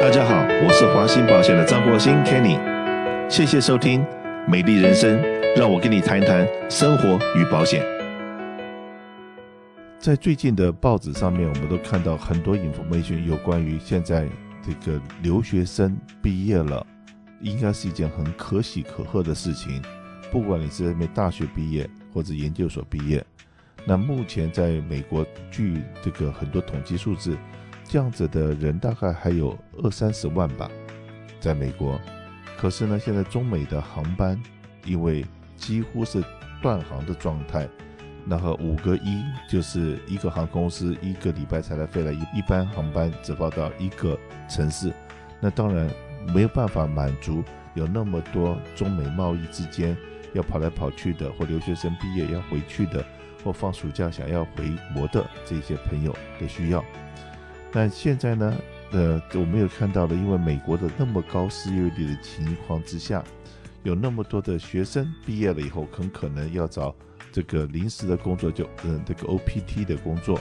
大家好，我是华兴保险的张国兴 Kenny，谢谢收听《美丽人生》，让我跟你谈一谈生活与保险。在最近的报纸上面，我们都看到很多 information 有关于现在这个留学生毕业了，应该是一件很可喜可贺的事情。不管你是在大学毕业或者研究所毕业，那目前在美国，据这个很多统计数字。这样子的人大概还有二三十万吧，在美国。可是呢，现在中美的航班因为几乎是断航的状态，那和五个一就是一个航空公司一个礼拜才来飞来一一班航班，只报到一个城市，那当然没有办法满足有那么多中美贸易之间要跑来跑去的，或留学生毕业要回去的，或放暑假想要回国的这些朋友的需要。但现在呢，呃，我们有看到了，因为美国的那么高失业率的情况之下，有那么多的学生毕业了以后，很可能要找这个临时的工作，就嗯，这个 OPT 的工作。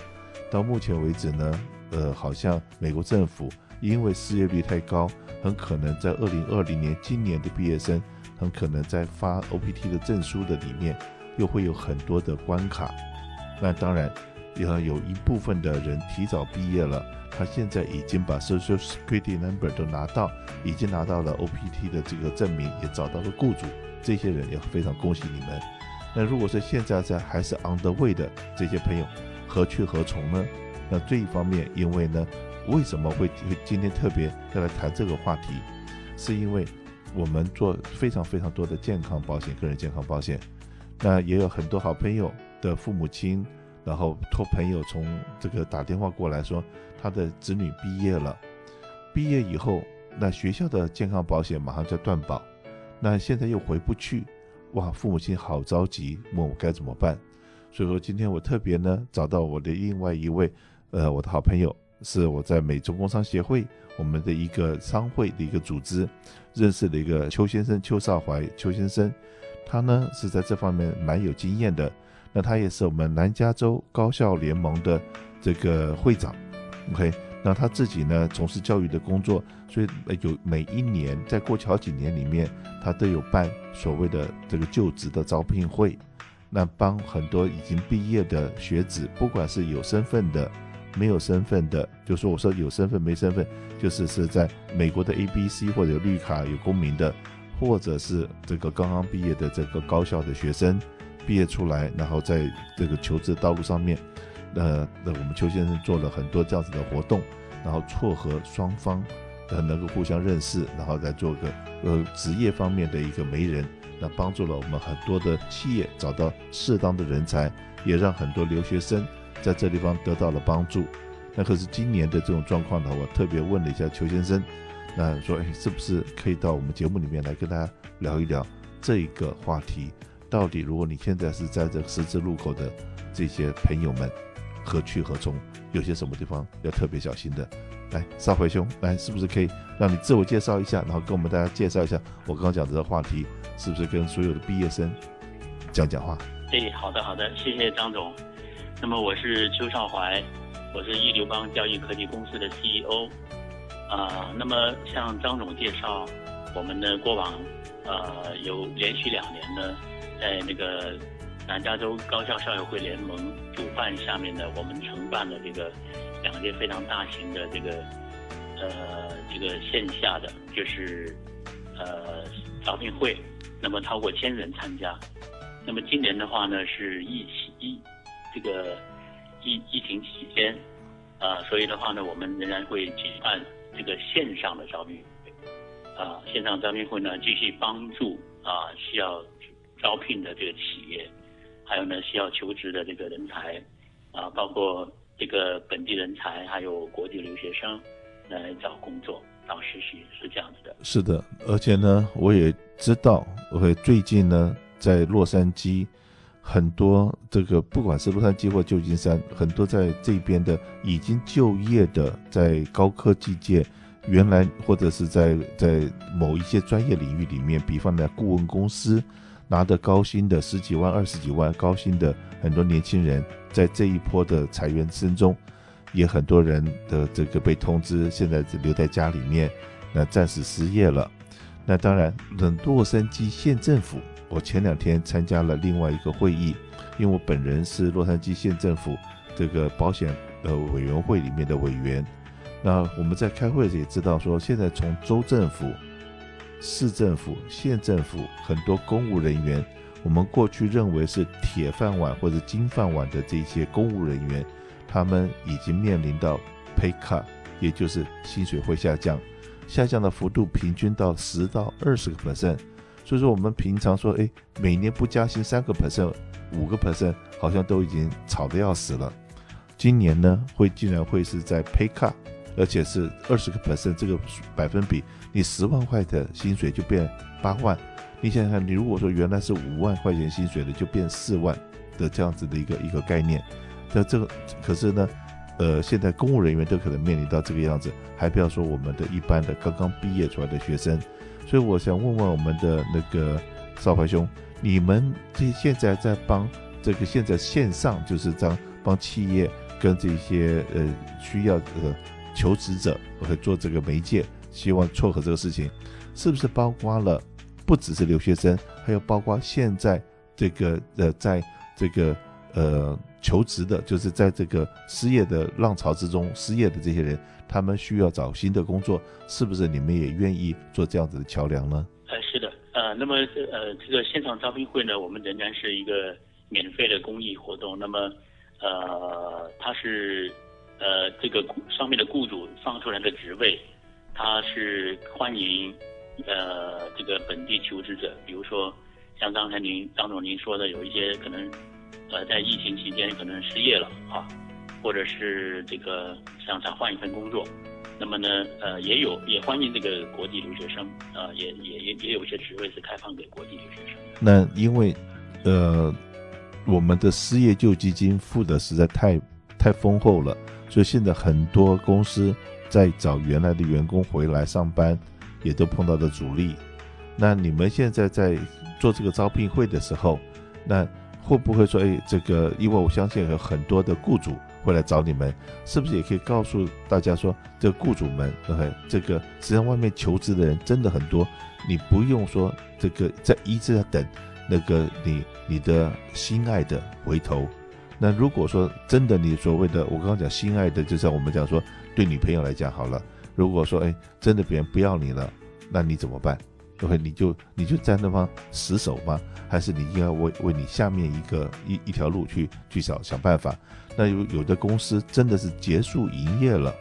到目前为止呢，呃，好像美国政府因为失业率太高，很可能在二零二零年今年的毕业生，很可能在发 OPT 的证书的里面，又会有很多的关卡。那当然，要有一部分的人提早毕业了。他现在已经把 Social Security Number 都拿到，已经拿到了 OPT 的这个证明，也找到了雇主。这些人也非常恭喜你们。那如果说现在在还是 on the way 的这些朋友，何去何从呢？那这一方面，因为呢，为什么会今天特别要来谈这个话题？是因为我们做非常非常多的健康保险，个人健康保险，那也有很多好朋友的父母亲。然后托朋友从这个打电话过来说，他的子女毕业了，毕业以后，那学校的健康保险马上就断保，那现在又回不去，哇，父母亲好着急，问我该怎么办。所以说今天我特别呢找到我的另外一位，呃，我的好朋友，是我在美洲工商协会我们的一个商会的一个组织认识的一个邱先生邱少怀邱先生，他呢是在这方面蛮有经验的。那他也是我们南加州高校联盟的这个会长，OK。那他自己呢从事教育的工作，所以有每一年在过去好几年里面，他都有办所谓的这个就职的招聘会，那帮很多已经毕业的学子，不管是有身份的、没有身份的，就说我说有身份没身份，就是是在美国的 ABC 或者绿卡有公民的，或者是这个刚刚毕业的这个高校的学生。毕业出来，然后在这个求职道路上面，呃，那我们邱先生做了很多这样子的活动，然后撮合双方，呃，能够互相认识，然后再做个呃职业方面的一个媒人，那帮助了我们很多的企业找到适当的人才，也让很多留学生在这地方得到了帮助。那可是今年的这种状况呢，我特别问了一下邱先生，那说，哎，是不是可以到我们节目里面来跟大家聊一聊这个话题？到底，如果你现在是在这十字路口的这些朋友们，何去何从？有些什么地方要特别小心的？来，邵怀兄，来，是不是可以让你自我介绍一下，然后跟我们大家介绍一下我刚刚讲的这个话题，是不是跟所有的毕业生讲讲话？哎，好的，好的，谢谢张总。那么我是邱少怀，我是易流邦教育科技公司的 CEO。啊、那么向张总介绍，我们的过往呃有连续两年呢。在那个南加州高校校友会联盟主办下面呢，我们承办了这个两届非常大型的这个呃这个线下的就是呃招聘会，那么超过千人参加。那么今年的话呢，是疫疫这个疫疫情期间啊，所以的话呢，我们仍然会举办这个线上的招聘会啊，线上招聘会呢继续帮助啊需要。招聘的这个企业，还有呢，需要求职的这个人才，啊，包括这个本地人才，还有国际留学生来找工作、找实习，是这样子的。是的，而且呢，我也知道，我会最近呢，在洛杉矶，很多这个不管是洛杉矶或旧金山，很多在这边的已经就业的，在高科技界，原来或者是在在某一些专业领域里面，比方呢顾问公司。拿得高薪的十几万、二十几万高薪的很多年轻人，在这一波的裁员声中，也很多人的这个被通知现在留在家里面，那暂时失业了。那当然，等洛杉矶县政府，我前两天参加了另外一个会议，因为我本人是洛杉矶县政府这个保险呃委员会里面的委员。那我们在开会也知道说，现在从州政府、市政府、县政府很多公务人员，我们过去认为是铁饭碗或者金饭碗的这些公务人员，他们已经面临到 pay cut，也就是薪水会下降，下降的幅度平均到十到二十个 percent。所以说我们平常说，哎，每年不加薪三个 percent、五个 percent，好像都已经吵得要死了。今年呢，会竟然会是在 pay cut。而且是二十个 percent 这个百分比，你十万块的薪水就变八万。你想想看，你如果说原来是五万块钱薪水的，就变四万的这样子的一个一个概念。那这个可是呢，呃，现在公务人员都可能面临到这个样子，还不要说我们的一般的刚刚毕业出来的学生。所以我想问问我们的那个少怀兄，你们这现在在帮这个现在线上就是这样帮企业跟这些呃需要呃。求职者会做这个媒介，希望撮合这个事情，是不是包括了不只是留学生，还有包括现在这个呃，在这个呃求职的，就是在这个失业的浪潮之中失业的这些人，他们需要找新的工作，是不是你们也愿意做这样子的桥梁呢？呃，是的，呃，那么呃，这个现场招聘会呢，我们仍然是一个免费的公益活动，那么呃，它是。呃，这个上面的雇主放出来的职位，他是欢迎呃这个本地求职者，比如说像刚才您张总您说的，有一些可能呃在疫情期间可能失业了啊，或者是这个想想换一份工作，那么呢呃也有也欢迎这个国际留学生啊，也也也也有一些职位是开放给国际留学生。那因为呃我们的失业救济金付的实在太太丰厚了。所以现在很多公司在找原来的员工回来上班，也都碰到的阻力。那你们现在在做这个招聘会的时候，那会不会说，哎，这个，因为我相信有很多的雇主会来找你们，是不是也可以告诉大家说，这个雇主们，OK，这个实际上外面求职的人真的很多，你不用说这个在一直在等那个你你的心爱的回头。那如果说真的，你所谓的我刚刚讲心爱的，就像我们讲说对女朋友来讲好了。如果说哎，真的别人不要你了，那你怎么办？？OK，你就你就在那方死守吗？还是你应该为为你下面一个一一条路去去想想办法？那有有的公司真的是结束营业了，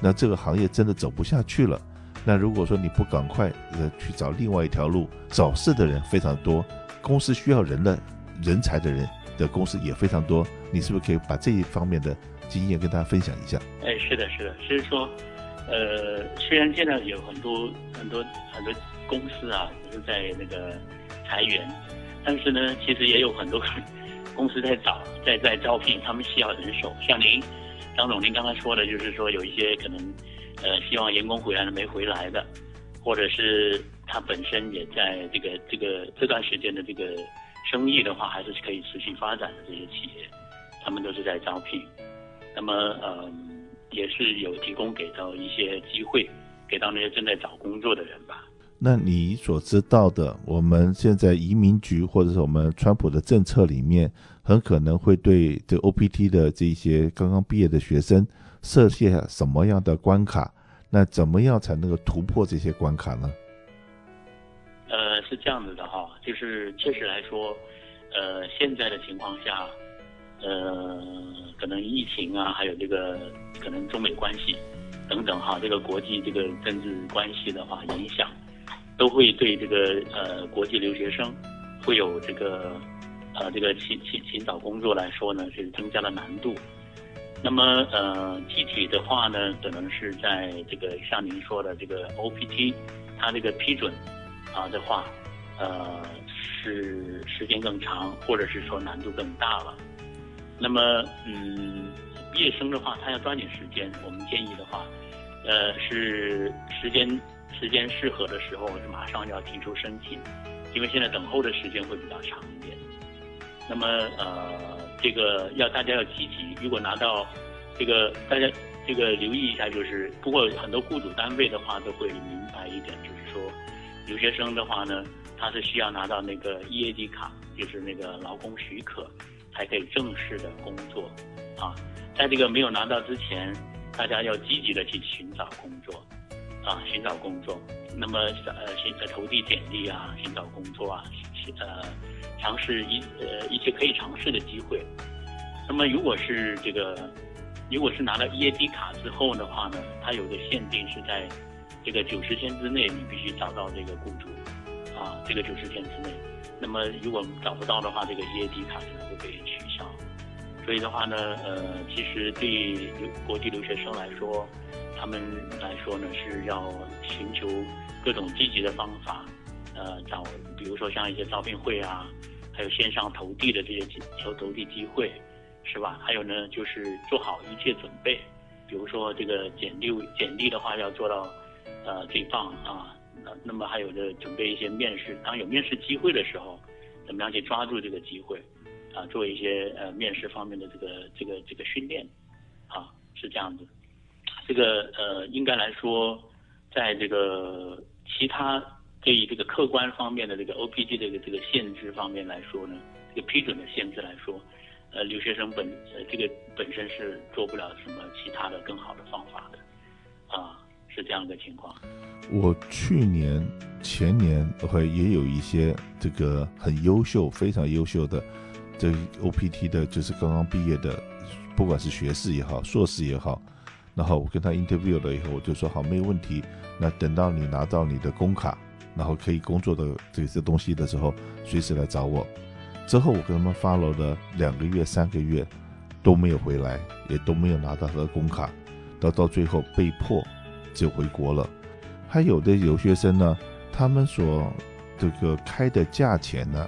那这个行业真的走不下去了。那如果说你不赶快呃去找另外一条路，找事的人非常多，公司需要人的人才的人。的公司也非常多，你是不是可以把这一方面的经验跟大家分享一下？哎，是的，是的，是说，呃，虽然现在有很多很多很多公司啊，就是在那个裁员，但是呢，其实也有很多公司在找，在在招聘，他们需要人手。像您，张总，您刚才说的，就是说有一些可能，呃，希望员工回来了没回来的，或者是他本身也在这个这个这段时间的这个。生意的话，还是可以持续发展的这些企业，他们都是在招聘。那么，呃，也是有提供给到一些机会，给到那些正在找工作的人吧。那你所知道的，我们现在移民局或者是我们川普的政策里面，很可能会对这 OPT 的这些刚刚毕业的学生设下什么样的关卡？那怎么样才能够突破这些关卡呢？呃，是这样子的哈，就是确实来说，呃，现在的情况下，呃，可能疫情啊，还有这个可能中美关系等等哈，这个国际这个政治关系的话影响，都会对这个呃国际留学生会有这个呃这个寻寻寻找工作来说呢，是增加了难度。那么呃，具体的话呢，可能是在这个像您说的这个 OPT，它这个批准。啊的话，呃，是时间更长，或者是说难度更大了。那么，嗯，毕业生的话，他要抓紧时间。我们建议的话，呃，是时间时间适合的时候，马上就要提出申请，因为现在等候的时间会比较长一点。那么，呃，这个要大家要积极。如果拿到这个大家这个留意一下，就是不过很多雇主单位的话都会明白一点，就是说留学生的话呢，他是需要拿到那个 EAD 卡，就是那个劳工许可，才可以正式的工作啊。在这个没有拿到之前，大家要积极的去寻找工作啊，寻找工作。那么呃，寻呃投递简历啊，寻找工作啊，呃，尝试一呃一些可以尝试的机会。那么如果是这个，如果是拿了 EAD 卡之后的话呢，它有个限定是在这个九十天之内，你必须找到这个雇主啊，这个九十天之内。那么如果找不到的话，这个 EAD 卡可能会被取消。所以的话呢，呃，其实对留国际留学生来说，他们来说呢是要寻求各种积极的方法，呃，找比如说像一些招聘会啊，还有线上投递的这些求投递机会，是吧？还有呢，就是做好一切准备，比如说这个简历简历的话要做到呃最棒啊，那么还有的准备一些面试，当有面试机会的时候，怎么样去抓住这个机会？啊，做一些呃面试方面的这个这个这个训练，啊，是这样子。这个呃，应该来说，在这个其他对于这个客观方面的这个 O P G 的这个这个限制方面来说呢，这个批准的限制来说，呃，留学生本呃这个本身是做不了什么其他的更好的方法的，啊，是这样的情况。我去年前年会也有一些这个很优秀、非常优秀的。这 OPT 的就是刚刚毕业的，不管是学士也好，硕士也好，然后我跟他 interview 了以后，我就说好，没有问题。那等到你拿到你的工卡，然后可以工作的这些东西的时候，随时来找我。之后我跟他们 follow 了两个月、三个月，都没有回来，也都没有拿到他的工卡，到到最后被迫就回国了。还有的留学生呢，他们所这个开的价钱呢，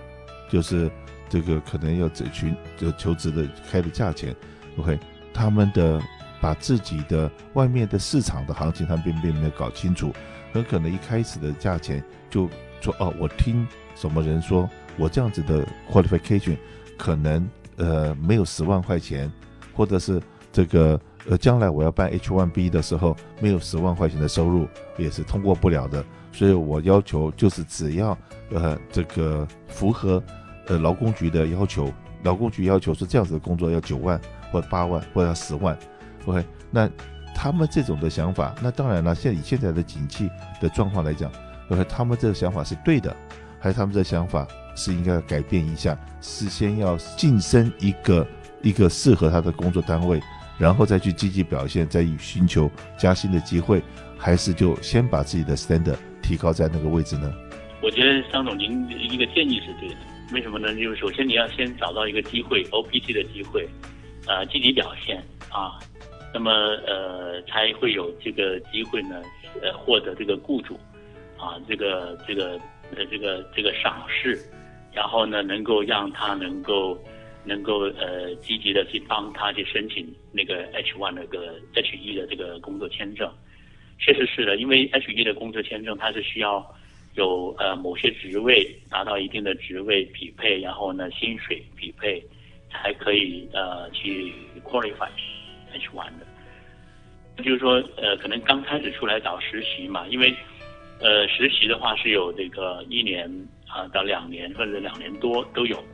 就是。这个可能要这群就求职的开的价钱，OK，他们的把自己的外面的市场的行情，他们并并没有搞清楚，很可能一开始的价钱就说哦，我听什么人说我这样子的 qualification 可能呃没有十万块钱，或者是这个呃将来我要办 H1B 的时候没有十万块钱的收入也是通过不了的，所以我要求就是只要呃这个符合。呃，劳工局的要求，劳工局要求说这样子的工作要九万或者八万或者要十万，OK，那他们这种的想法，那当然了，现以现在的景气的状况来讲，OK，他们这个想法是对的，还是他们这想法是应该改变一下，事先要晋升一个一个适合他的工作单位，然后再去积极表现，再寻求加薪的机会，还是就先把自己的 standard 提高在那个位置呢？我觉得张总您一个建议是对的。为什么呢？就是首先你要先找到一个机会，OPT 的机会，呃，积极表现啊，那么呃才会有这个机会呢，呃，获得这个雇主啊，这个这个呃这个这个赏识，然后呢，能够让他能够能够呃积极的去帮他去申请那个 H one 那个 H 一的这个工作签证。确实是的，因为 H 一的工作签证它是需要。有呃某些职位达到一定的职位匹配，然后呢薪水匹配，才可以呃去 qualify H one 的。就是说呃可能刚开始出来找实习嘛，因为呃实习的话是有这个一年啊、到两年或者两年多都有。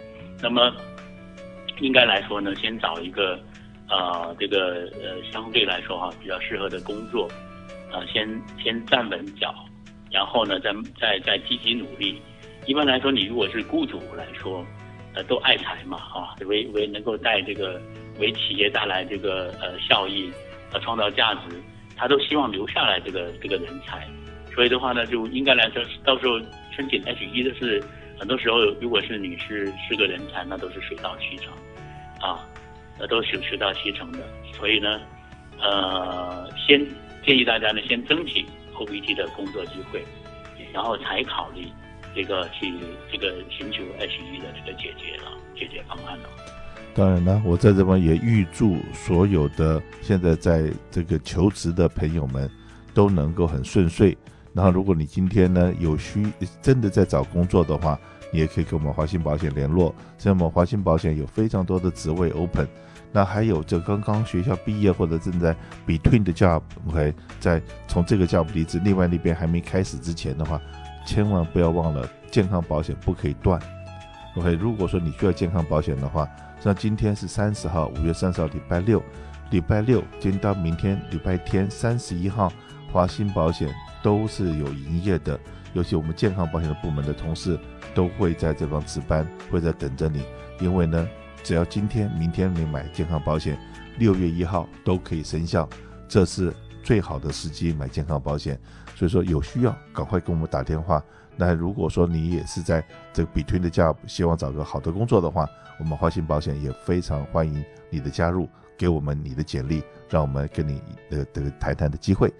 那么应该来说呢，先找一个呃这个呃相对来说哈比较适合的工作，呃先先站稳脚。然后呢，再再再积极努力。一般来说，你如果是雇主来说，呃，都爱才嘛，啊，为为能够带这个为企业带来这个呃效益，呃，创造价值，他都希望留下来这个这个人才。所以的话呢，就应该来说，到时候申请 H1 的是，很多时候如果是你是是个人才，那都是水到渠成，啊，那都是水到渠成的。所以呢，呃，先建议大家呢，先争取。OPT 的工作机会，然后才考虑这个去这个寻求 H1 的这个解决了解决方案了。当然呢，我在这边也预祝所有的现在在这个求职的朋友们都能够很顺遂。然后，如果你今天呢有需真的在找工作的话，你也可以跟我们华信保险联络。像我们华信保险有非常多的职位 open，那还有这刚刚学校毕业或者正在 between 的 job，OK，在从这个 job 离职，另外那边还没开始之前的话，千万不要忘了健康保险不可以断。OK，如果说你需要健康保险的话，像今天是三十号，五月三十号礼拜六，礼拜六今天到明天礼拜天三十一号，华兴保险都是有营业的，尤其我们健康保险的部门的同事都会在这方值班，会在等着你，因为呢。只要今天、明天你买健康保险，六月一号都可以生效，这是最好的时机买健康保险。所以说有需要赶快跟我们打电话。那如果说你也是在这个 between the job，希望找个好的工作的话，我们华兴保险也非常欢迎你的加入，给我们你的简历，让我们跟你的这个谈谈的机会。